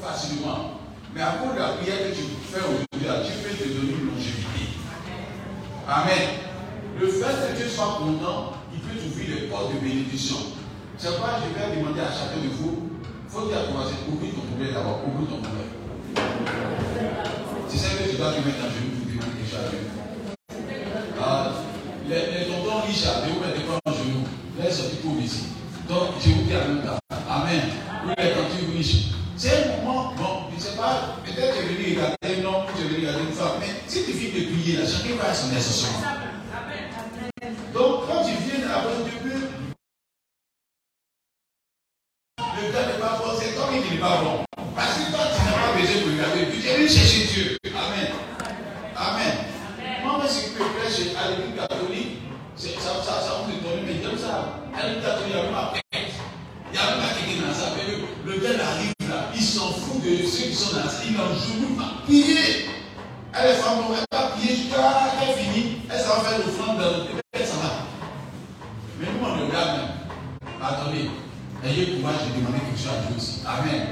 facilement. Mais à cause de la prière que tu fais aujourd'hui, Dieu peut te donner une longévité. Amen. Le fait que Dieu soit content, il peut ouvrir les portes de bénédiction. C'est pourquoi je vais demander à chacun de vous, faut qu'il a commencé, ouvrir ton problème d'abord, ouvrir ton problème. Tu sais que tu dois te mettre en genoux pour demander quelque chose à Donc, quand tu viens après Dieu, le gars n'est pas bon, c'est toi qui n'est pas bon. Parce que toi, tu n'as pas besoin de regarder Tu es venu chercher Dieu. Amen. Amen. Moi, ce qui me plaît, c'est à l'église catholique. Ça, ça, ça, on me donne, mais comme ça, à l'église catholique, il y a ma pète. Il y a ma qui est dans ça. Mais le, le arrive là, il s'en fout de ceux qui sont dans ça. Il n'en joue pas. Priez. Elle est femme, Amén.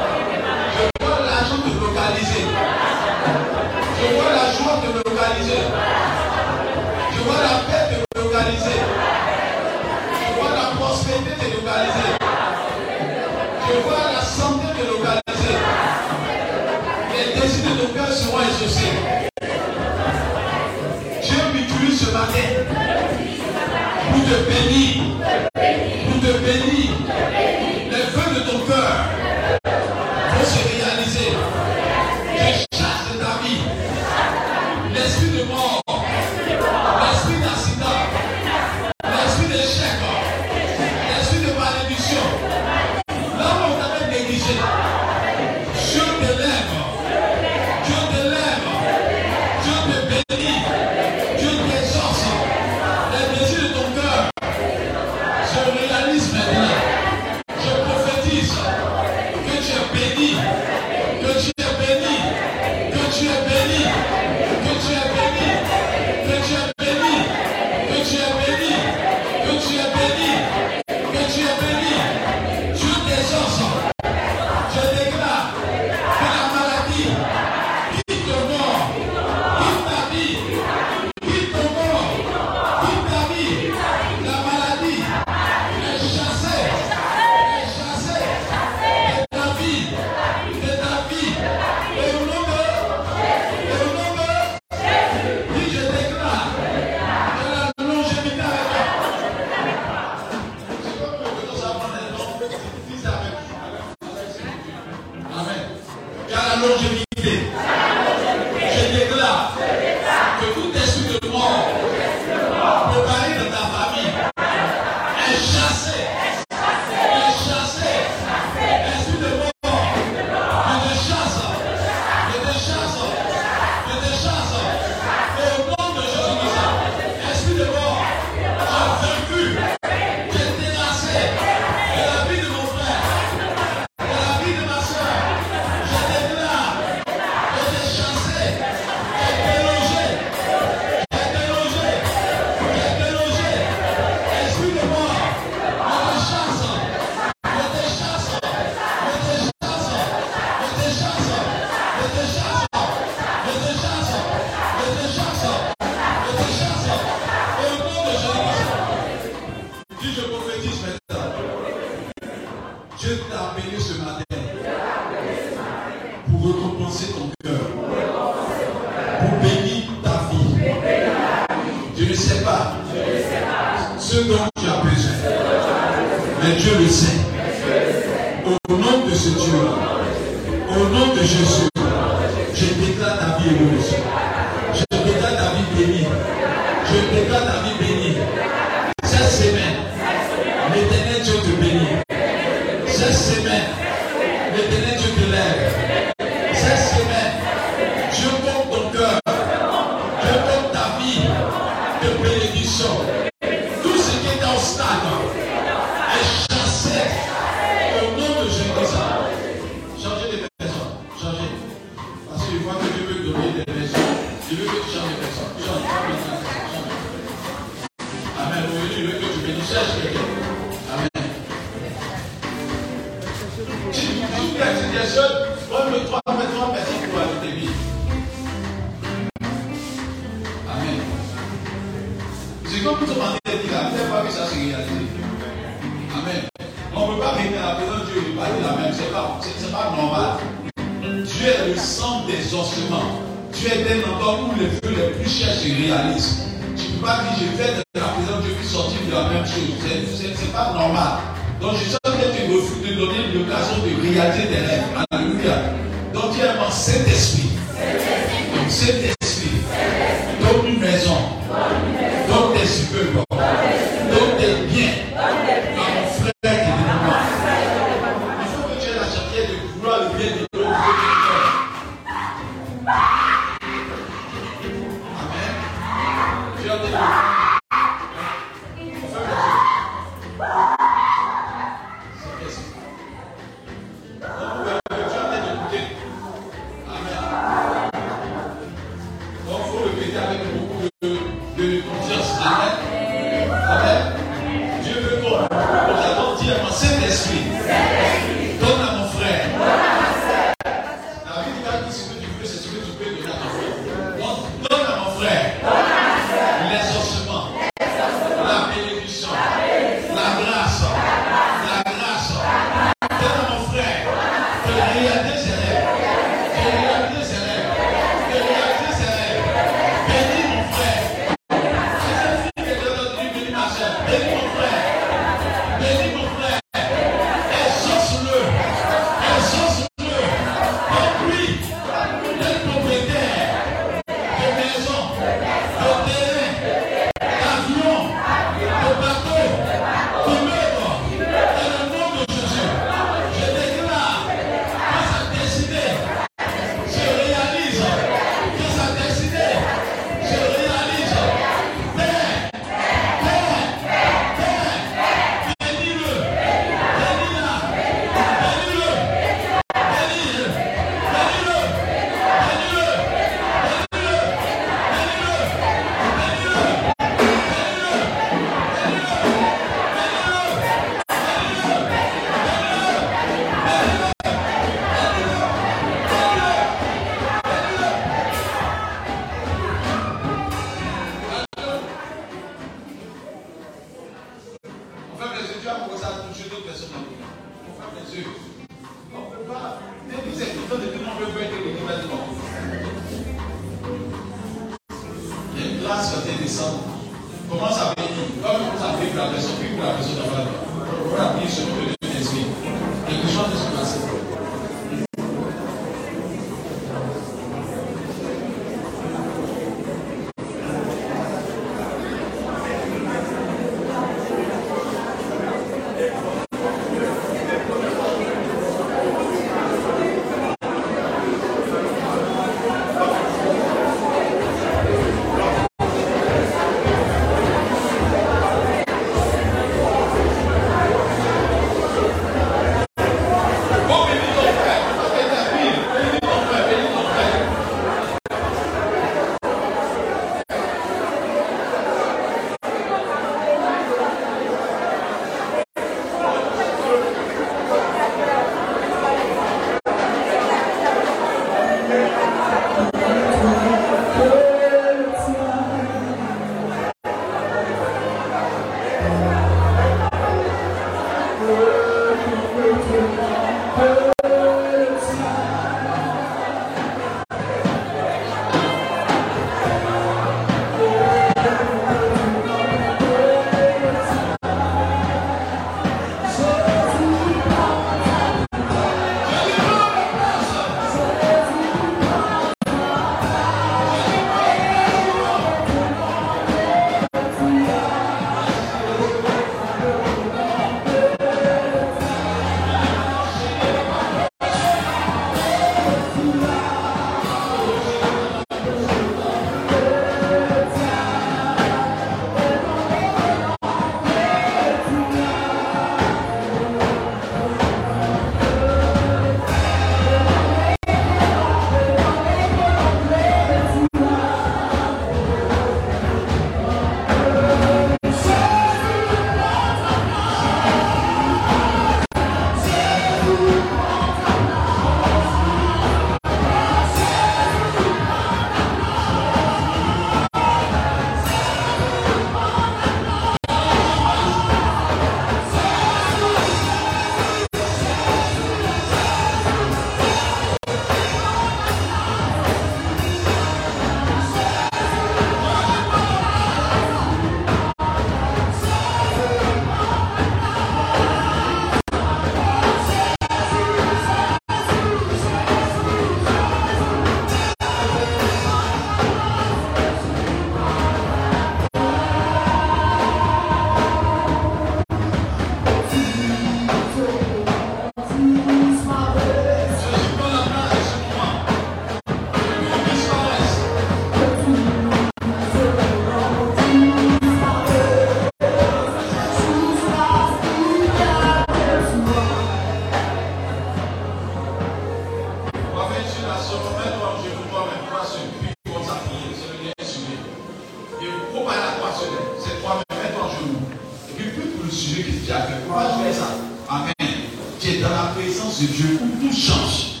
change.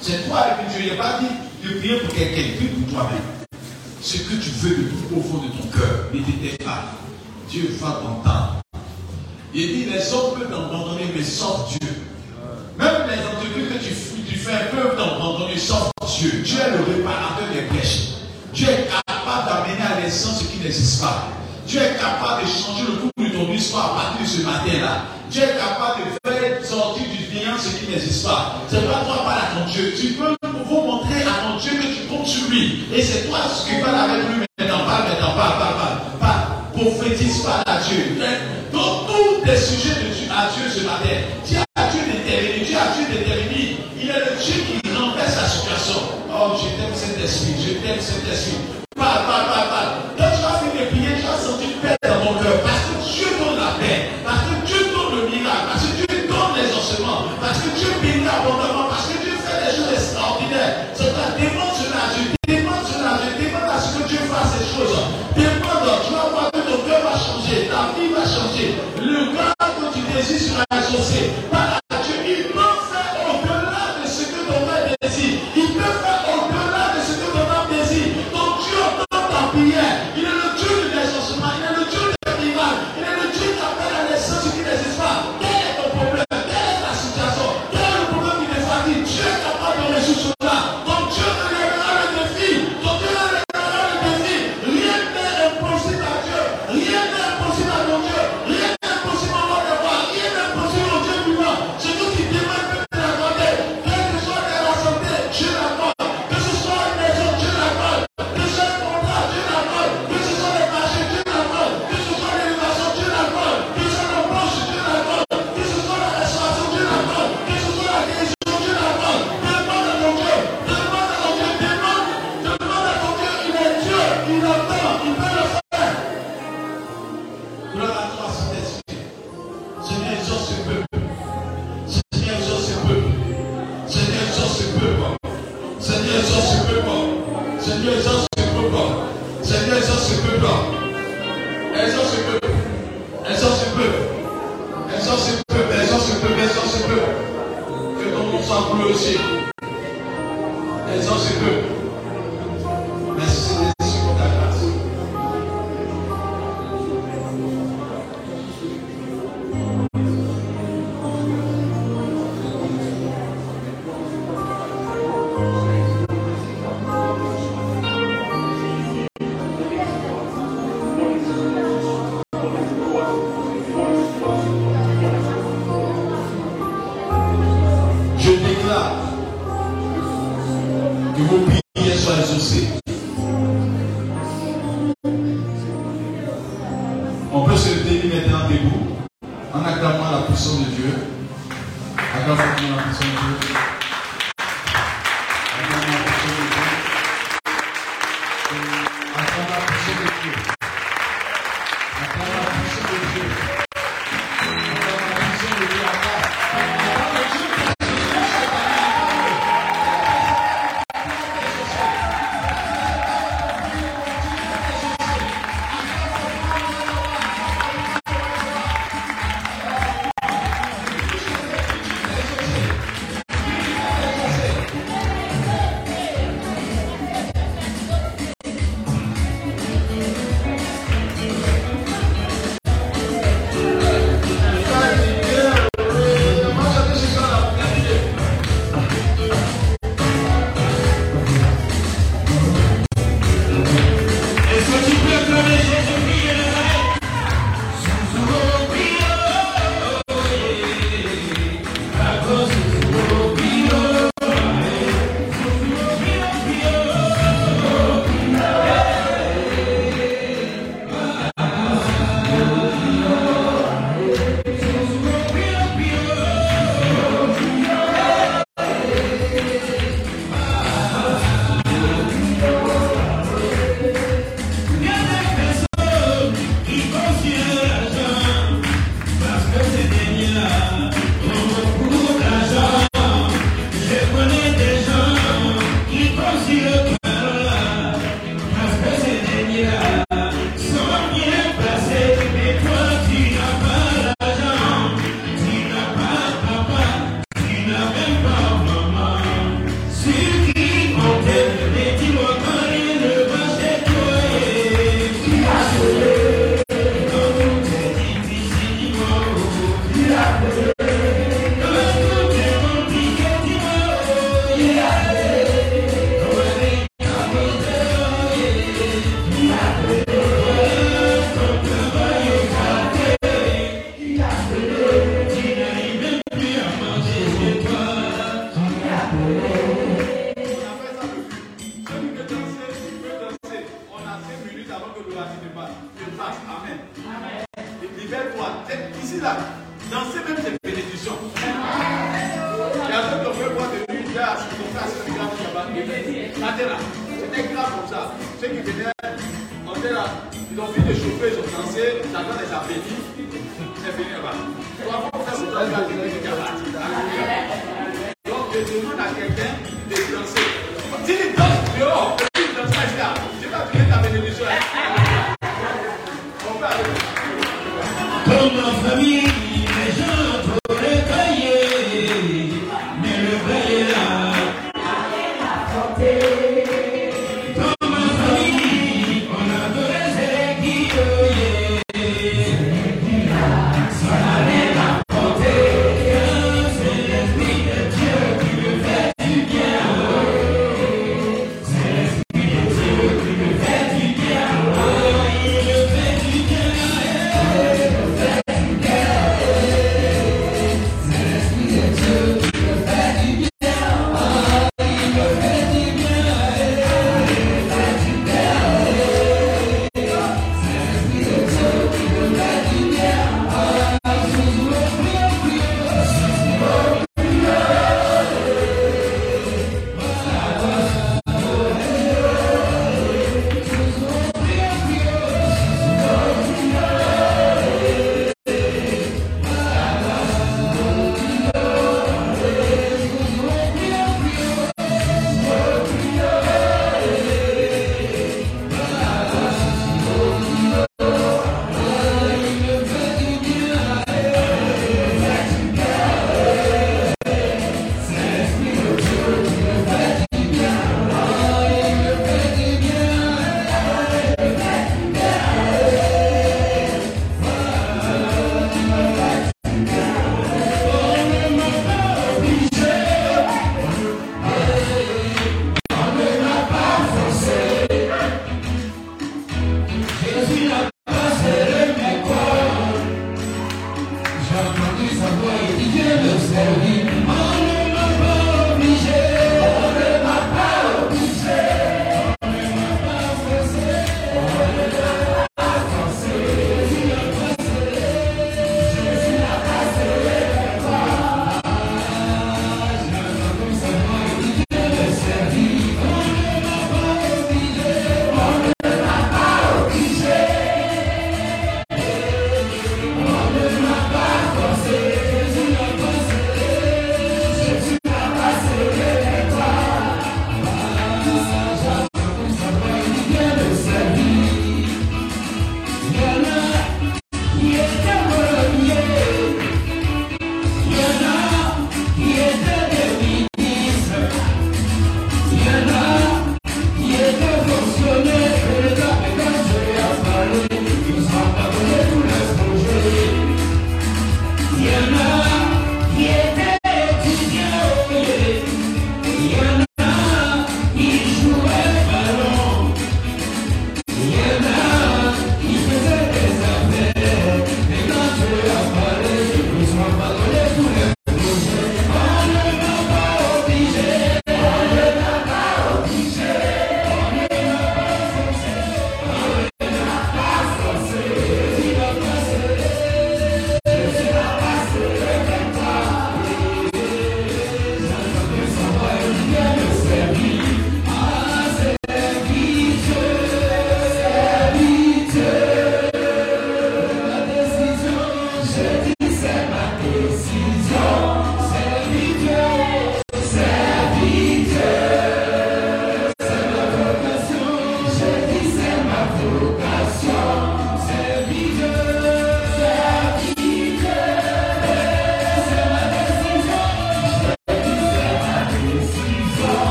C'est toi que Dieu. Il n'est pas dit de prier pour quelqu'un, prie pour toi-même. Ce que tu veux tout au fond de ton cœur, ne t'étais pas. Dieu va t'entendre. Il dit les hommes peuvent t'abandonner, mais sauf Dieu. Même les entreprises que tu, tu fais peuvent t'abandonner, sauf Dieu. Dieu est le réparateur des brèches. Dieu est capable d'amener à l'essence ce qui n'existe pas. Dieu est capable de changer le cours de ton histoire à partir de ce matin-là. Dieu est capable de faire tes histoires. C'est pas toi parle à ton Dieu. Tu peux vous montrer à ton Dieu que tu comptes sur lui. Et c'est toi ce qui parle avec lui maintenant. Parle maintenant, parle, parle, parle. parle. Prophétise, pas à Dieu. Donc, tous les sujets de Dieu, à Dieu ce matin. Dieu à Dieu d'intervenir. Dieu à Dieu d'intervenir. Il est le Dieu qui renverse la situation. Oh, je t'aime Saint-Esprit. Je t'aime Saint-Esprit. Parle, parle. mais você.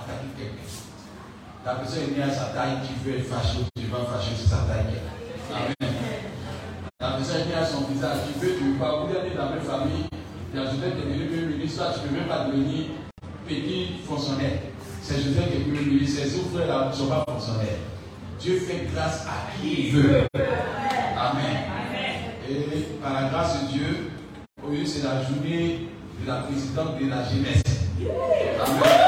attaquer quelqu'un. La personne est née à sa taille, tu veux être fâché, tu vas fâcher sur sa taille. Amen. La personne est née à son visage, tu veux, tu veux pas. Vous êtes dans la même famille, dans une tête devenu premier ministre, tu ne peux même pas devenir petit fonctionnaire. C'est Joseph qui est premier ministre, ses frères là ne sont pas fonctionnaires. Dieu fait grâce à qui il veut. Amen. Et par la grâce de Dieu, aujourd'hui c'est la journée de la présidente de la jeunesse. Amen.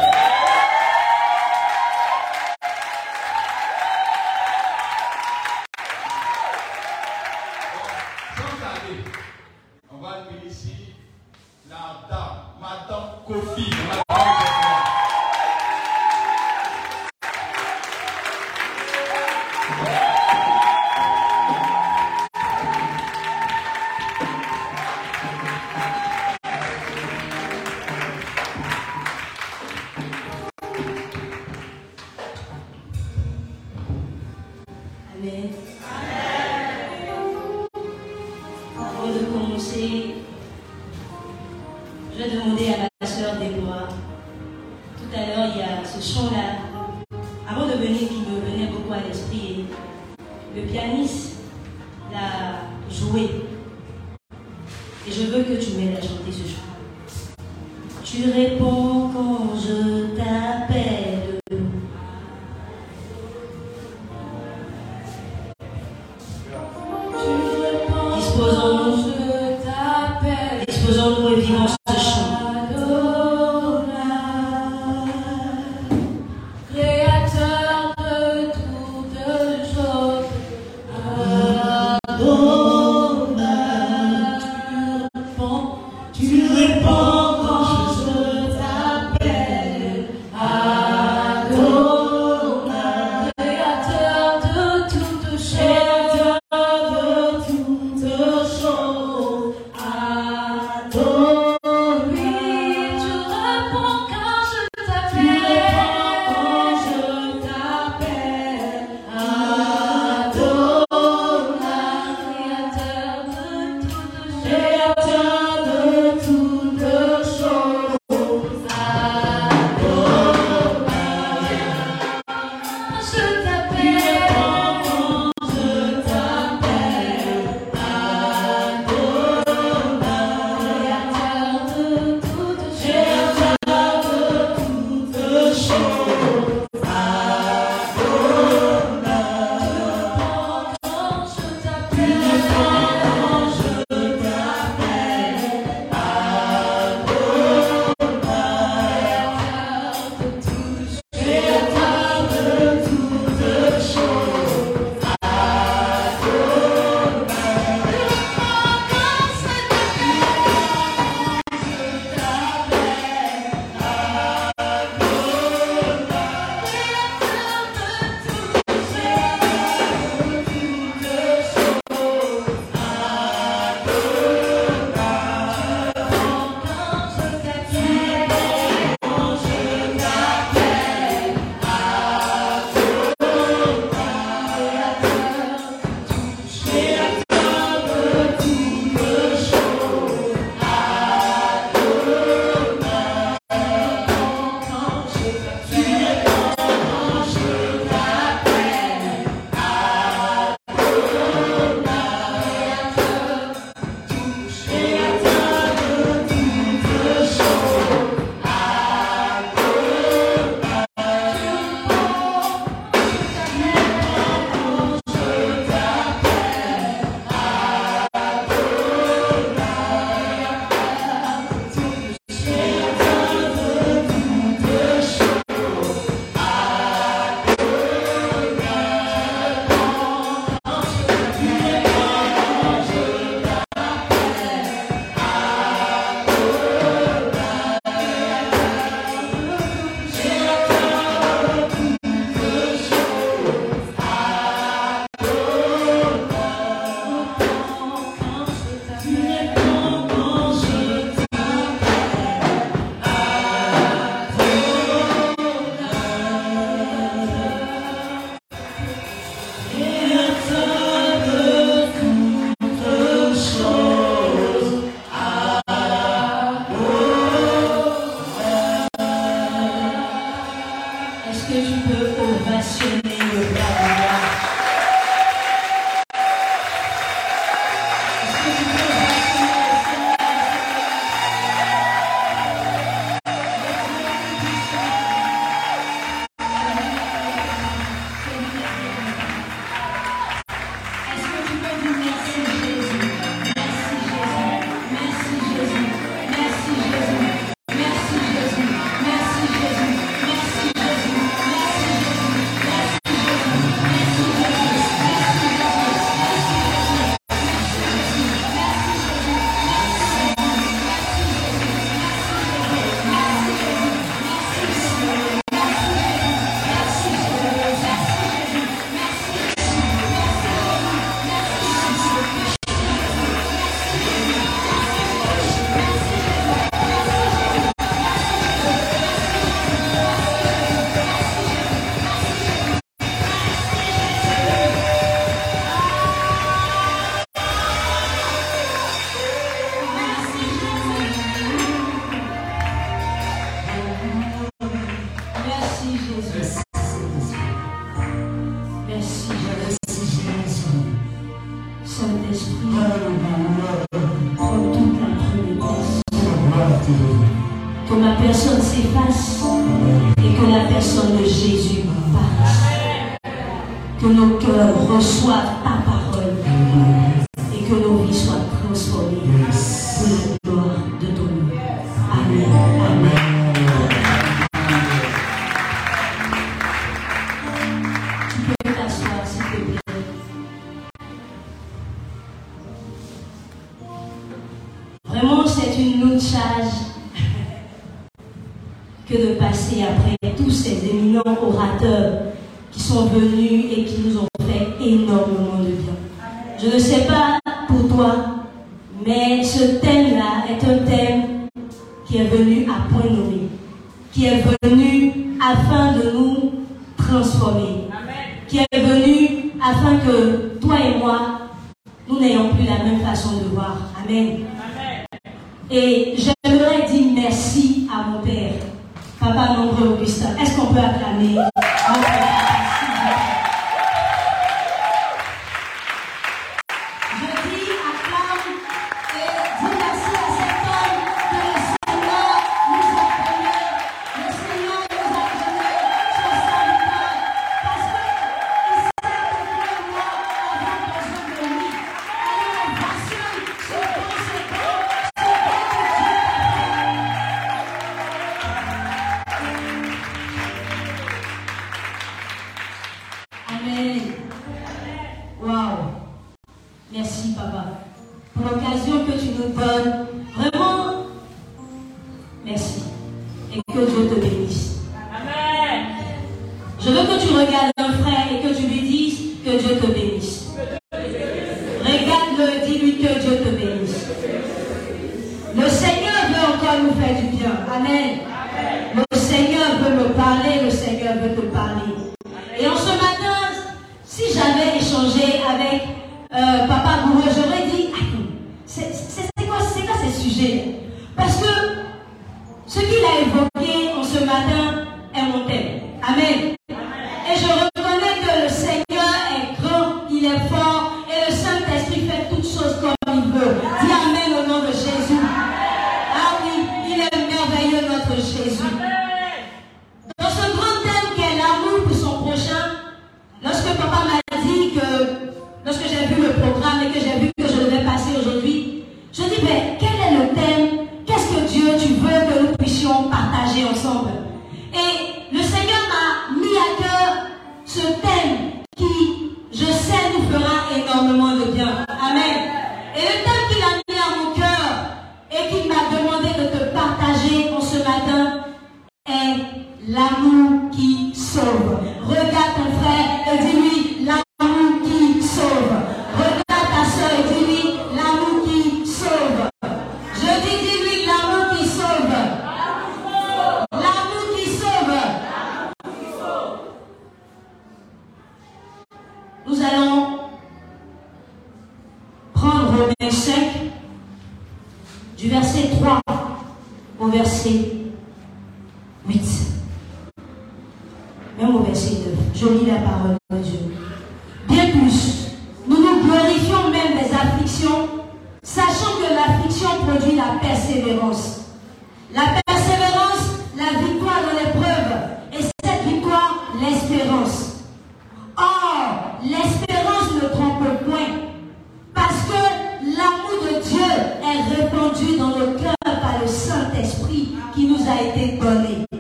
A été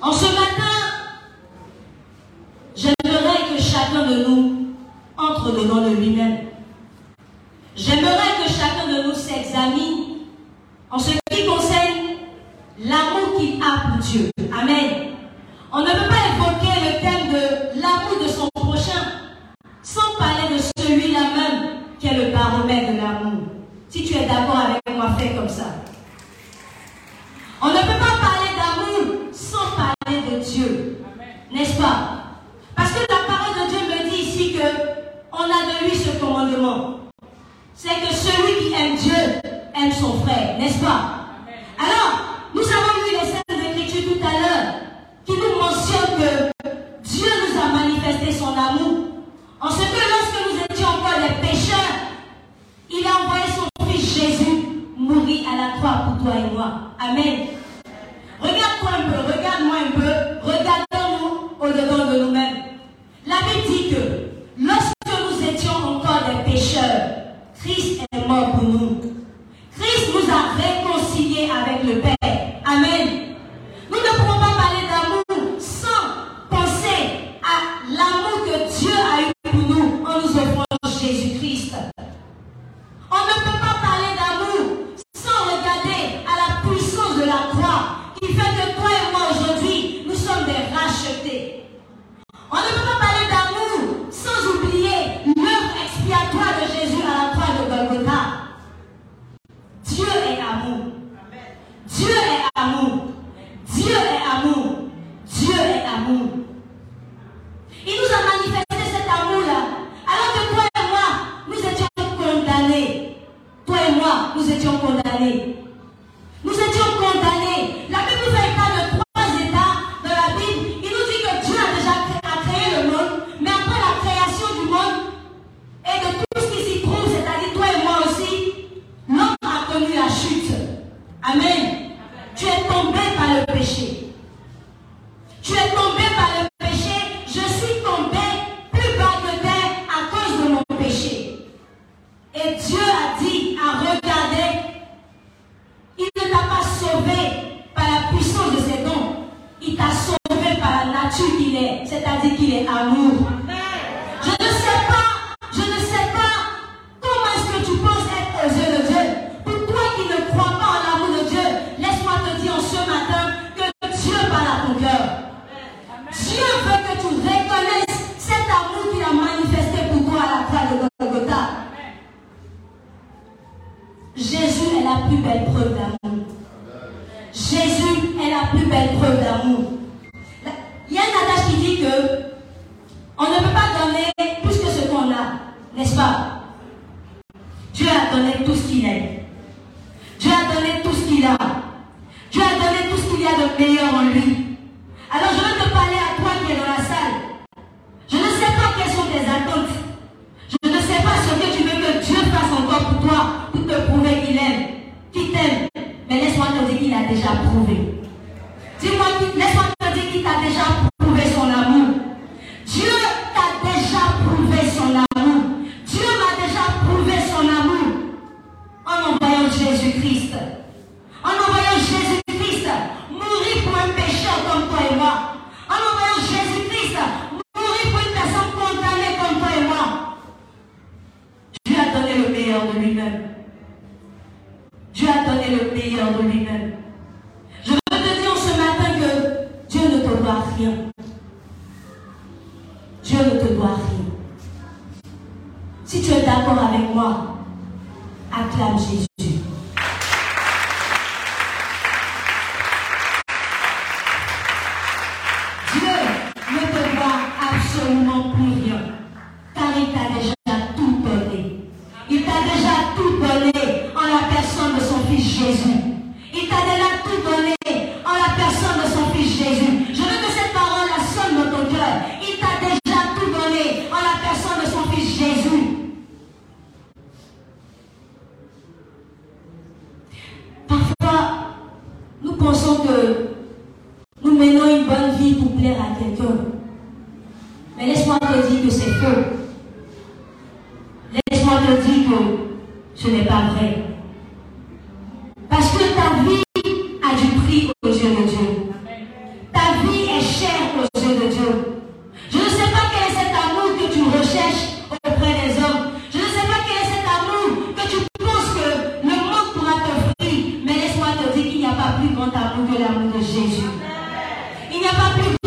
En Jésus. Il n'y a pas plus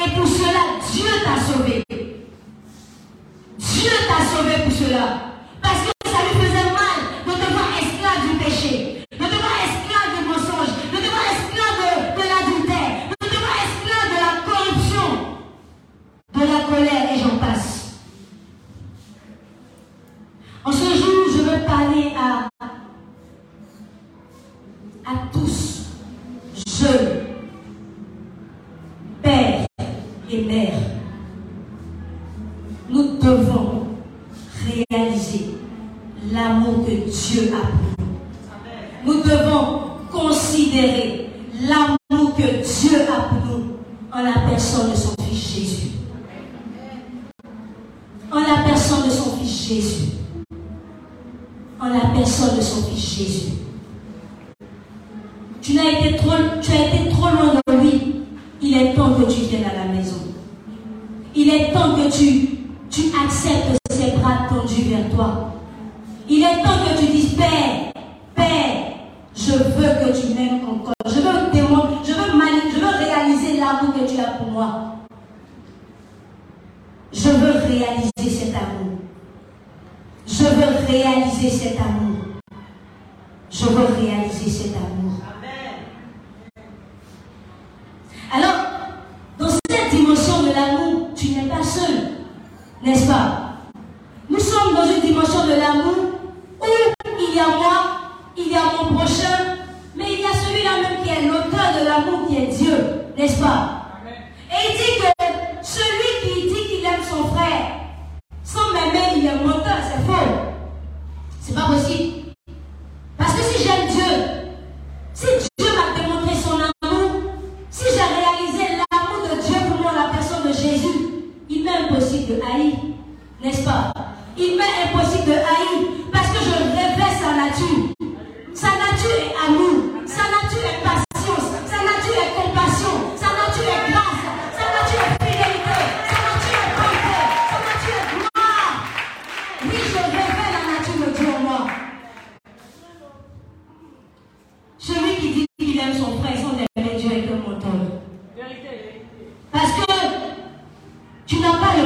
Et pour cela, Dieu t'a sauvé.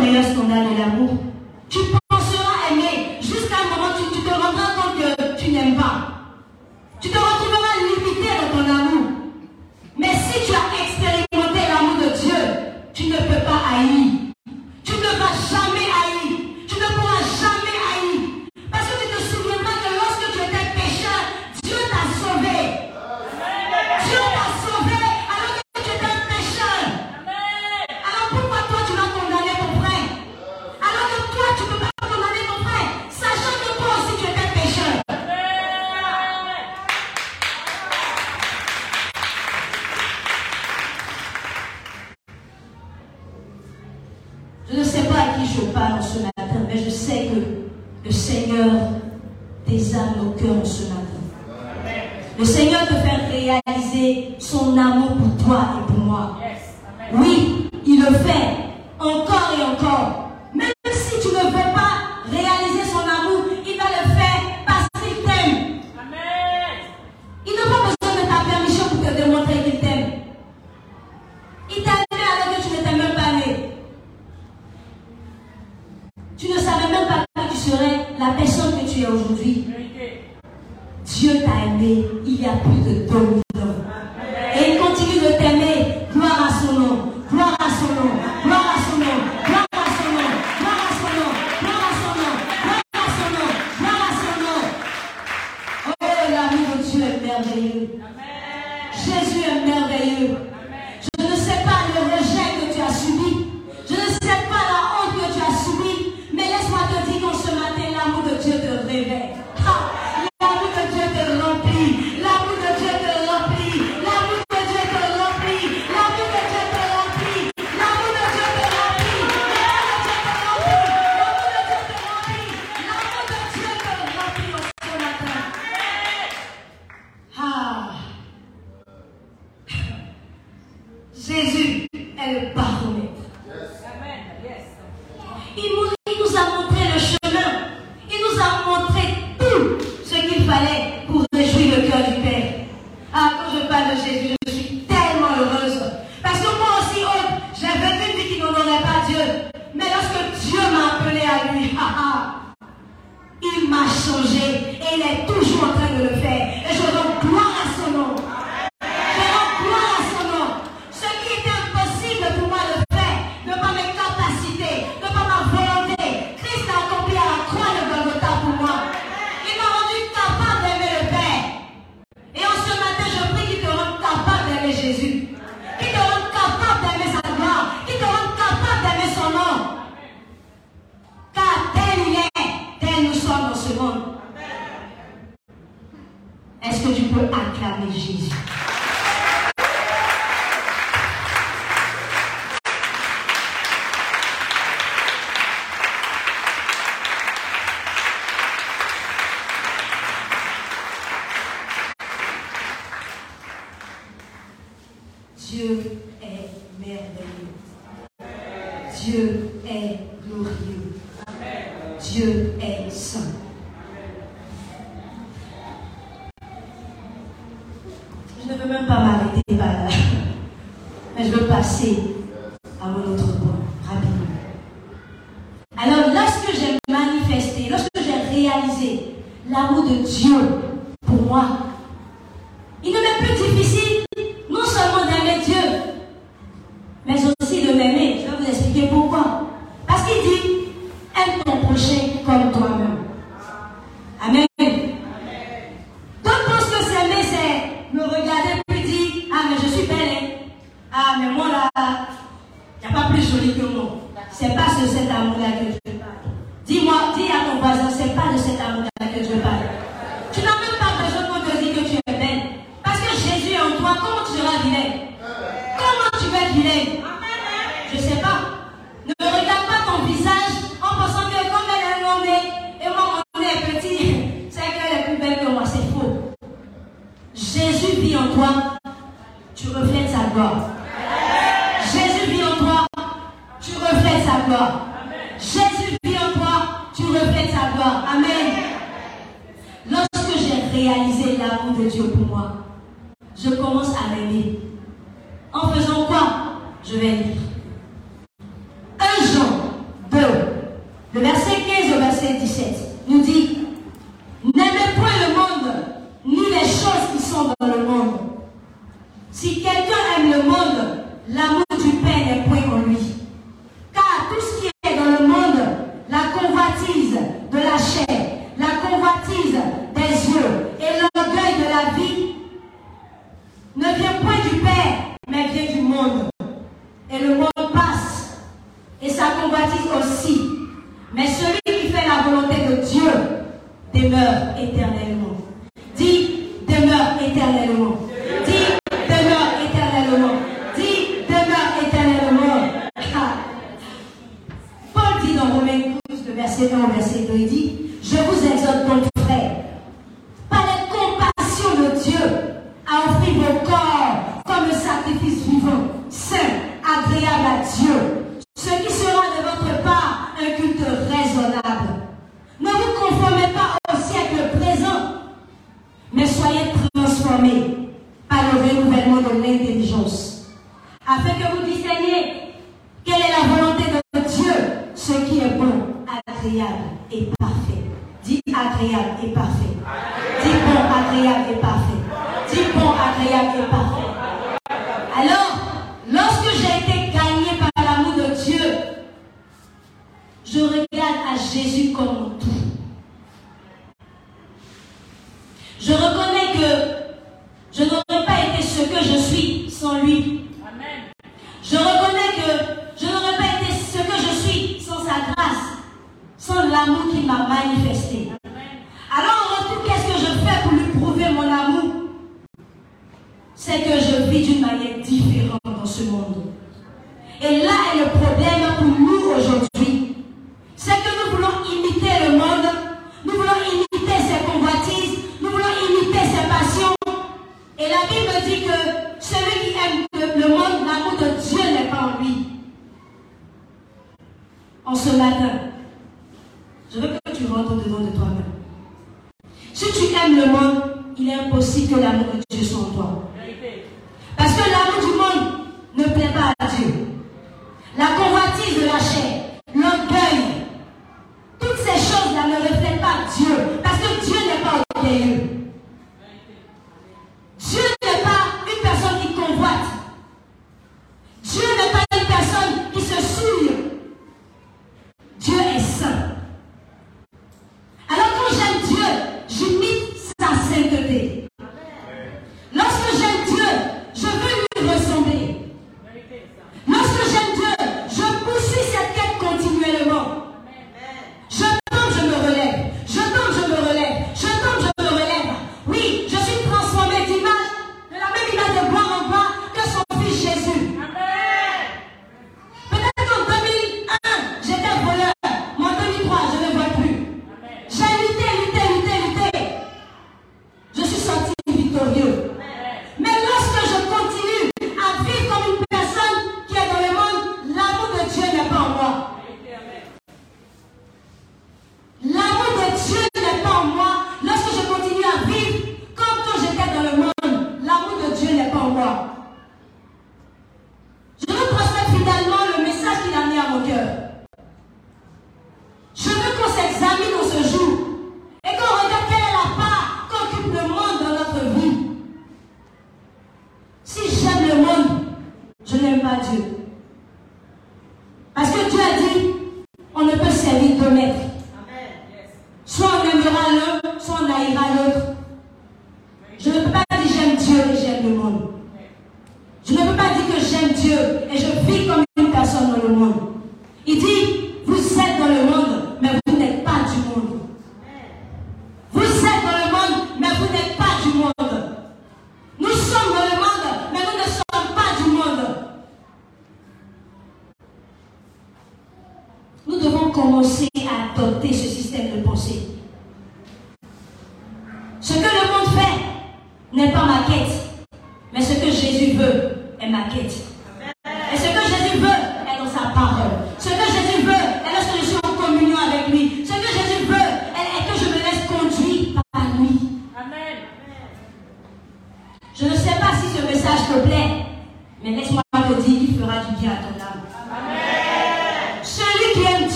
meilleur scandale est l'amour. Tu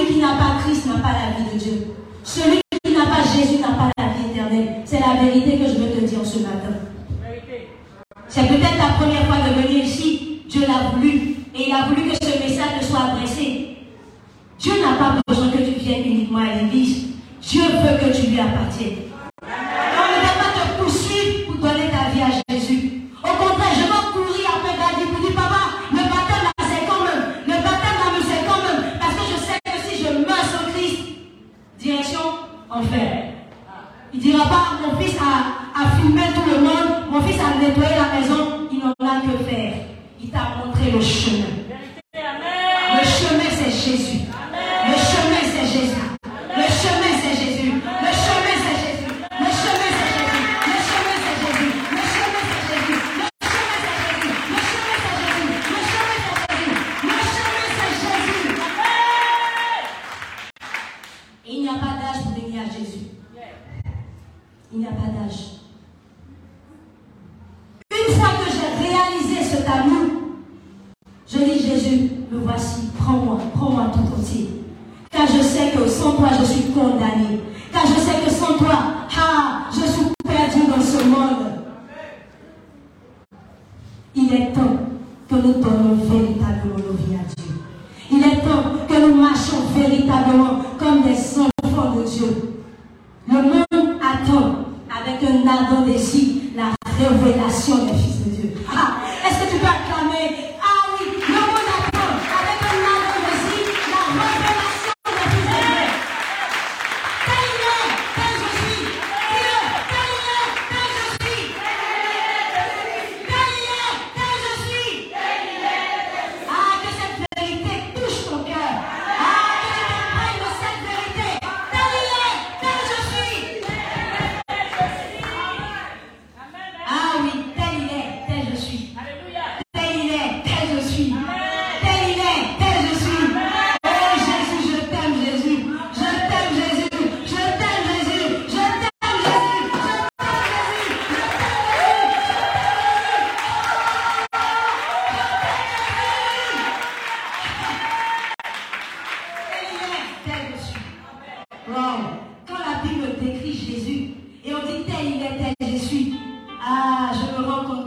Celui qui n'a pas Christ n'a pas la vie de Dieu. Celui qui n'a pas Jésus n'a pas la vie éternelle. C'est la vérité que je veux te dire ce matin. C'est peut-être la première fois de venir ici. Dieu l'a voulu. Et il a voulu que ce message te soit adressé. Dieu n'a pas besoin que tu viennes uniquement à l'église. Dieu veut que tu lui appartiennes.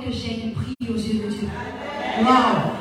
que j'ai une prix aux yeux de Dieu. Wow!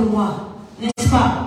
Moi, n'est-ce pas?